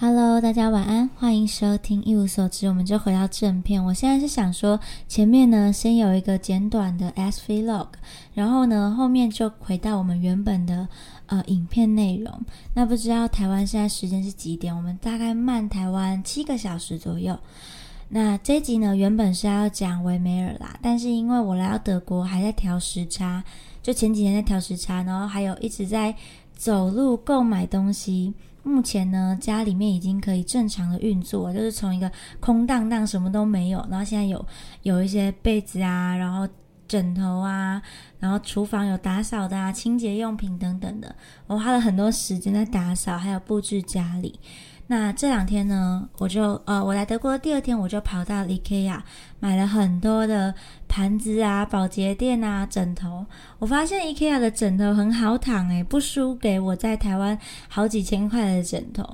Hello，大家晚安，欢迎收听一无所知。我们就回到正片。我现在是想说，前面呢先有一个简短的 S Vlog，然后呢后面就回到我们原本的呃影片内容。那不知道台湾现在时间是几点？我们大概慢台湾七个小时左右。那这集呢原本是要讲维梅尔啦，但是因为我来到德国还在调时差，就前几天在调时差，然后还有一直在走路购买东西。目前呢，家里面已经可以正常的运作，就是从一个空荡荡什么都没有，然后现在有有一些被子啊，然后枕头啊，然后厨房有打扫的啊，清洁用品等等的，我花了很多时间在打扫，还有布置家里。那这两天呢，我就呃，我来德国的第二天，我就跑到 IKEA 买了很多的盘子啊、保洁垫啊、枕头。我发现 IKEA 的枕头很好躺诶，不输给我在台湾好几千块的枕头，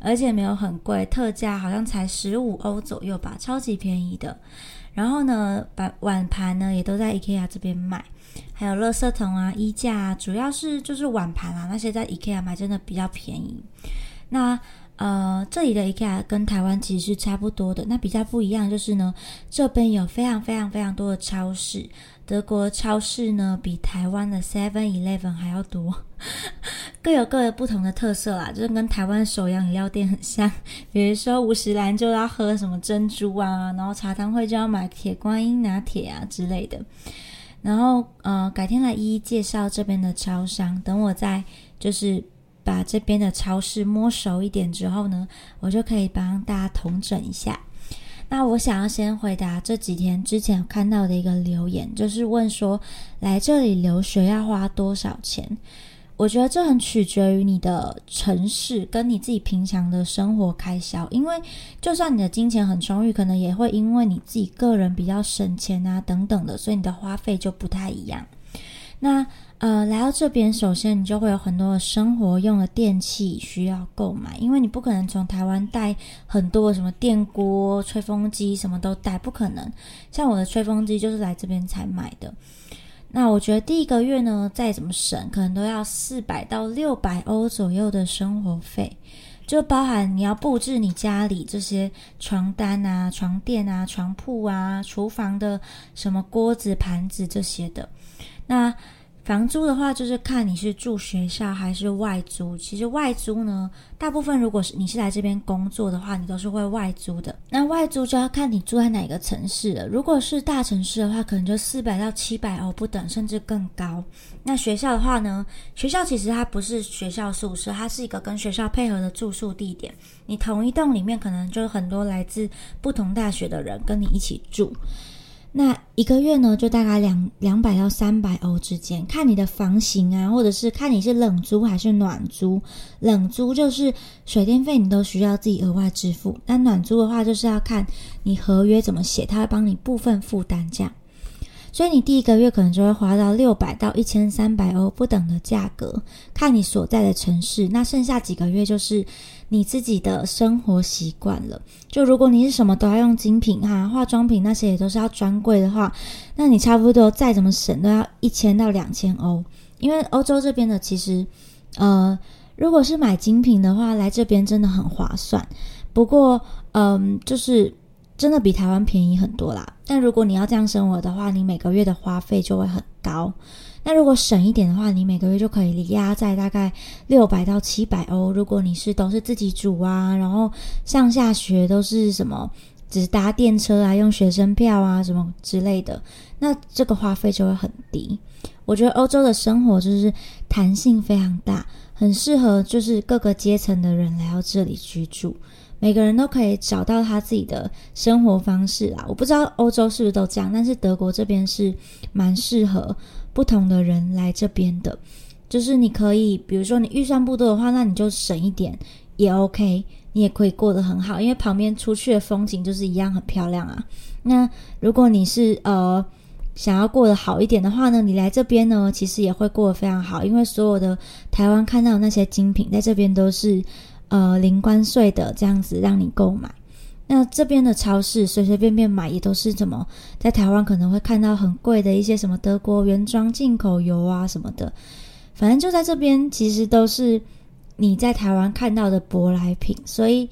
而且没有很贵，特价好像才十五欧左右吧，超级便宜的。然后呢，把碗盘呢也都在 IKEA 这边买，还有垃圾桶啊、衣架啊，主要是就是碗盘啊，那些在 IKEA 买真的比较便宜。那呃，这里的 IKEA 跟台湾其实是差不多的。那比较不一样就是呢，这边有非常非常非常多的超市。德国超市呢，比台湾的 Seven Eleven 还要多，各有各的不同的特色啦。就是跟台湾首阳饮料店很像，比如说五十兰就要喝什么珍珠啊，然后茶汤会就要买铁观音拿铁啊之类的。然后呃，改天来一一介绍这边的超商。等我再就是。把这边的超市摸熟一点之后呢，我就可以帮大家统整一下。那我想要先回答这几天之前看到的一个留言，就是问说来这里留学要花多少钱？我觉得这很取决于你的城市跟你自己平常的生活开销，因为就算你的金钱很充裕，可能也会因为你自己个人比较省钱啊等等的，所以你的花费就不太一样。那呃，来到这边，首先你就会有很多生活用的电器需要购买，因为你不可能从台湾带很多什么电锅、吹风机，什么都带，不可能。像我的吹风机就是来这边才买的。那我觉得第一个月呢，再怎么省，可能都要四百到六百欧左右的生活费，就包含你要布置你家里这些床单啊、床垫啊、床铺啊、厨房的什么锅子、盘子这些的。那房租的话，就是看你是住学校还是外租。其实外租呢，大部分如果是你是来这边工作的话，你都是会外租的。那外租就要看你住在哪个城市了。如果是大城市的话，可能就四百到七百欧不等，甚至更高。那学校的话呢，学校其实它不是学校宿舍，它是一个跟学校配合的住宿地点。你同一栋里面可能就很多来自不同大学的人跟你一起住。那一个月呢，就大概两两百到三百欧之间，看你的房型啊，或者是看你是冷租还是暖租。冷租就是水电费你都需要自己额外支付，那暖租的话就是要看你合约怎么写，他会帮你部分负担这样。所以你第一个月可能就会花到六百到一千三百欧不等的价格，看你所在的城市。那剩下几个月就是你自己的生活习惯了。就如果你是什么都要用精品哈，化妆品那些也都是要专柜的话，那你差不多再怎么省都要一千到两千欧。因为欧洲这边的其实，呃，如果是买精品的话，来这边真的很划算。不过，嗯，就是。真的比台湾便宜很多啦，但如果你要这样生活的话，你每个月的花费就会很高。那如果省一点的话，你每个月就可以压在大概六百到七百欧。如果你是都是自己煮啊，然后上下学都是什么，只搭电车啊，用学生票啊什么之类的，那这个花费就会很低。我觉得欧洲的生活就是弹性非常大，很适合就是各个阶层的人来到这里居住。每个人都可以找到他自己的生活方式啊！我不知道欧洲是不是都这样，但是德国这边是蛮适合不同的人来这边的。就是你可以，比如说你预算不多的话，那你就省一点也 OK，你也可以过得很好，因为旁边出去的风景就是一样很漂亮啊。那如果你是呃想要过得好一点的话呢，你来这边呢，其实也会过得非常好，因为所有的台湾看到的那些精品，在这边都是。呃，零关税的这样子让你购买，那这边的超市随随便便买也都是怎么，在台湾可能会看到很贵的一些什么德国原装进口油啊什么的，反正就在这边其实都是你在台湾看到的舶来品，所以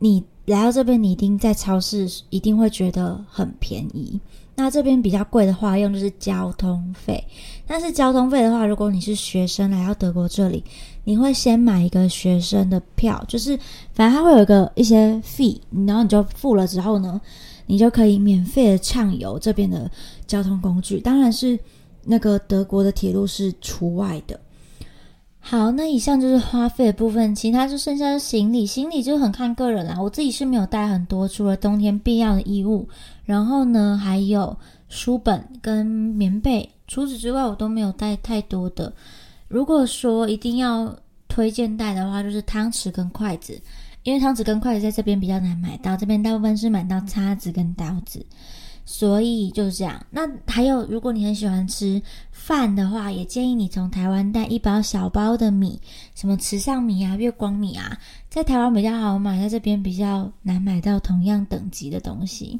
你来到这边，你一定在超市一定会觉得很便宜。那这边比较贵的话，用就是交通费。但是交通费的话，如果你是学生来到德国这里，你会先买一个学生的票，就是反正它会有一个一些费，然后你就付了之后呢，你就可以免费的畅游这边的交通工具。当然是那个德国的铁路是除外的。好，那以上就是花费的部分，其他就剩下的行李，行李就很看个人啦。我自己是没有带很多，除了冬天必要的衣物，然后呢还有书本跟棉被，除此之外我都没有带太多的。如果说一定要推荐带的话，就是汤匙跟筷子，因为汤匙跟筷子在这边比较难买到，这边大部分是买到叉子跟刀子。所以就是这样。那还有，如果你很喜欢吃饭的话，也建议你从台湾带一包小包的米，什么慈上米啊、月光米啊，在台湾比较好买，在这边比较难买到同样等级的东西。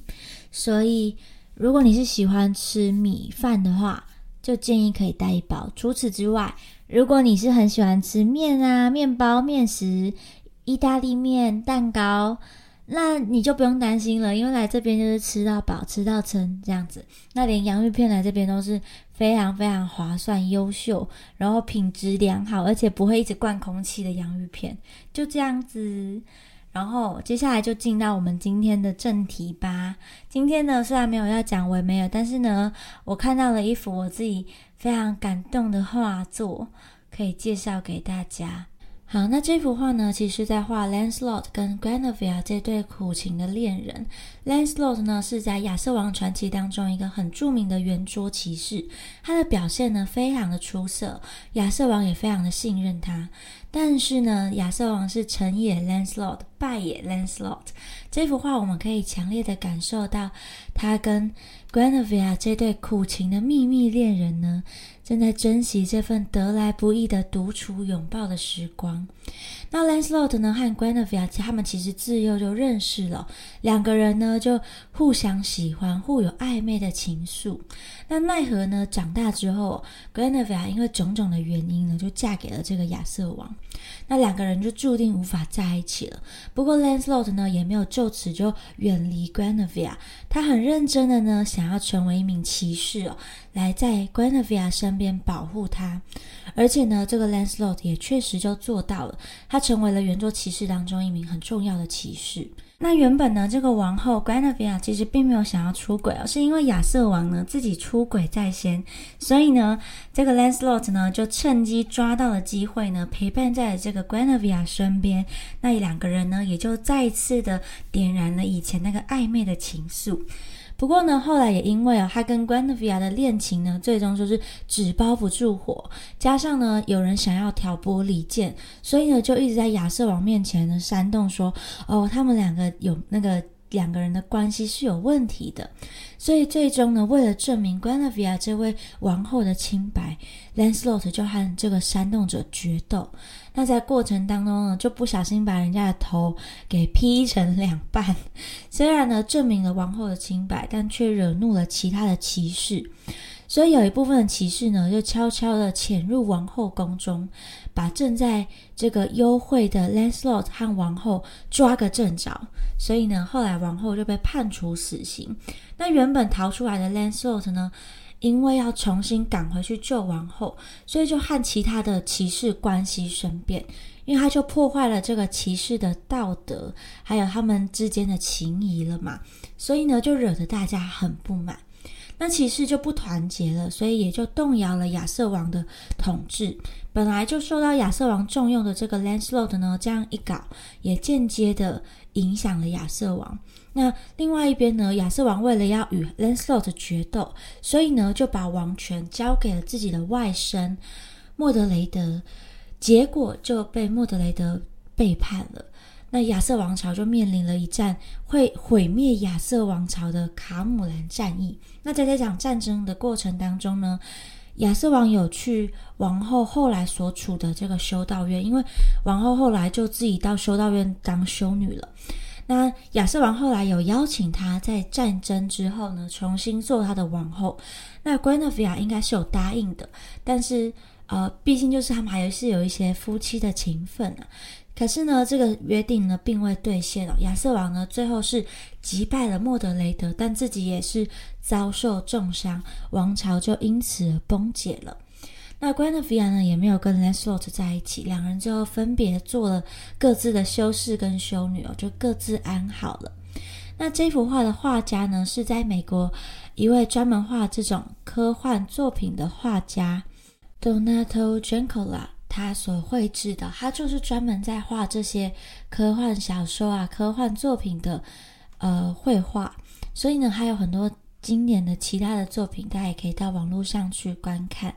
所以，如果你是喜欢吃米饭的话，就建议可以带一包。除此之外，如果你是很喜欢吃面啊、面包、面食、意大利面、蛋糕。那你就不用担心了，因为来这边就是吃到饱、吃到撑这样子。那连洋芋片来这边都是非常非常划算、优秀，然后品质良好，而且不会一直灌空气的洋芋片。就这样子，然后接下来就进到我们今天的正题吧。今天呢，虽然没有要讲维梅尔，但是呢，我看到了一幅我自己非常感动的画作，可以介绍给大家。好，那这幅画呢，其实在画 Lancelot 跟 Guinevere 这对苦情的恋人。Lancelot 呢是在亚瑟王传奇当中一个很著名的圆桌骑士，他的表现呢非常的出色，亚瑟王也非常的信任他。但是呢，亚瑟王是成也 Lancelot，败也 Lancelot。这幅画我们可以强烈的感受到，他跟 Guinevere 这对苦情的秘密恋人呢。正在珍惜这份得来不易的独处拥抱的时光。那 Lancelot 呢和 Guinevere 他们其实自幼就认识了，两个人呢就互相喜欢，互有暧昧的情愫。那奈何呢，长大之后，Guinevere 因为种种的原因呢，就嫁给了这个亚瑟王。那两个人就注定无法在一起了。不过 Lancelot 呢也没有就此就远离 Guinevere，他很认真的呢想要成为一名骑士哦。来在 Guinevere 身边保护他，而且呢，这个 Lancelot 也确实就做到了，他成为了圆桌骑士当中一名很重要的骑士。那原本呢，这个王后 Guinevere 其实并没有想要出轨哦，是因为亚瑟王呢自己出轨在先，所以呢，这个 Lancelot 呢就趁机抓到了机会呢，陪伴在了这个 Guinevere 身边。那两个人呢，也就再次的点燃了以前那个暧昧的情愫。不过呢，后来也因为啊，他跟格兰维亚的恋情呢，最终就是纸包不住火，加上呢，有人想要挑拨离间，所以呢，就一直在亚瑟王面前呢煽动说，哦，他们两个有那个两个人的关系是有问题的。所以最终呢，为了证明 Guinevere 这位王后的清白，Lancelot 就和这个煽动者决斗。那在过程当中呢，就不小心把人家的头给劈成两半。虽然呢证明了王后的清白，但却惹怒了其他的骑士。所以有一部分的骑士呢，就悄悄的潜入王后宫中，把正在这个幽会的 Lancelot 和王后抓个正着。所以呢，后来王后就被判处死刑。那原本逃出来的 Lancelot 呢？因为要重新赶回去救王后，所以就和其他的骑士关系生变，因为他就破坏了这个骑士的道德，还有他们之间的情谊了嘛，所以呢就惹得大家很不满。那骑士就不团结了，所以也就动摇了亚瑟王的统治。本来就受到亚瑟王重用的这个 Lancelot 呢，这样一搞，也间接的影响了亚瑟王。那另外一边呢，亚瑟王为了要与 Lancelot 决斗，所以呢就把王权交给了自己的外甥莫德雷德，结果就被莫德雷德背叛了。那亚瑟王朝就面临了一战会毁灭亚瑟王朝的卡姆兰战役。那在这场战争的过程当中呢，亚瑟王有去王后后来所处的这个修道院，因为王后后来就自己到修道院当修女了。那亚瑟王后来有邀请他在战争之后呢，重新做他的王后。那 g u i n e v e r 应该是有答应的，但是呃，毕竟就是他们还是有一些夫妻的情分啊。可是呢，这个约定呢并未兑现哦。亚瑟王呢最后是击败了莫德雷德，但自己也是遭受重伤，王朝就因此而崩解了。那 g 恩菲亚呢也没有跟 Lancelot 在一起，两人就分别做了各自的修士跟修女哦，就各自安好了。那这幅画的画家呢是在美国一位专门画这种科幻作品的画家 Donato Giancola。他所绘制的，他就是专门在画这些科幻小说啊、科幻作品的呃绘画，所以呢，还有很多经典的其他的作品，大家也可以到网络上去观看。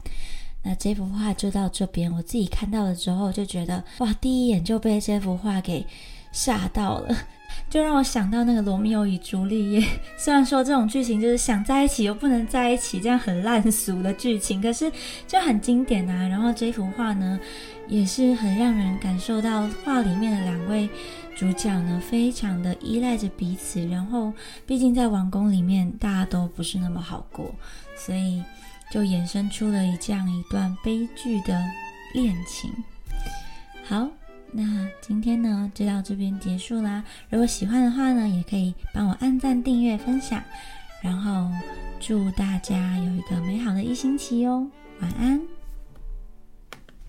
那这幅画就到这边，我自己看到了之后就觉得，哇，第一眼就被这幅画给吓到了。就让我想到那个罗密欧与朱丽叶，虽然说这种剧情就是想在一起又不能在一起，这样很烂俗的剧情，可是就很经典啊。然后这幅画呢，也是很让人感受到画里面的两位主角呢，非常的依赖着彼此。然后毕竟在王宫里面，大家都不是那么好过，所以就衍生出了这样一段悲剧的恋情。好。那今天呢就到这边结束啦。如果喜欢的话呢，也可以帮我按赞、订阅、分享，然后祝大家有一个美好的一星期哦。晚安。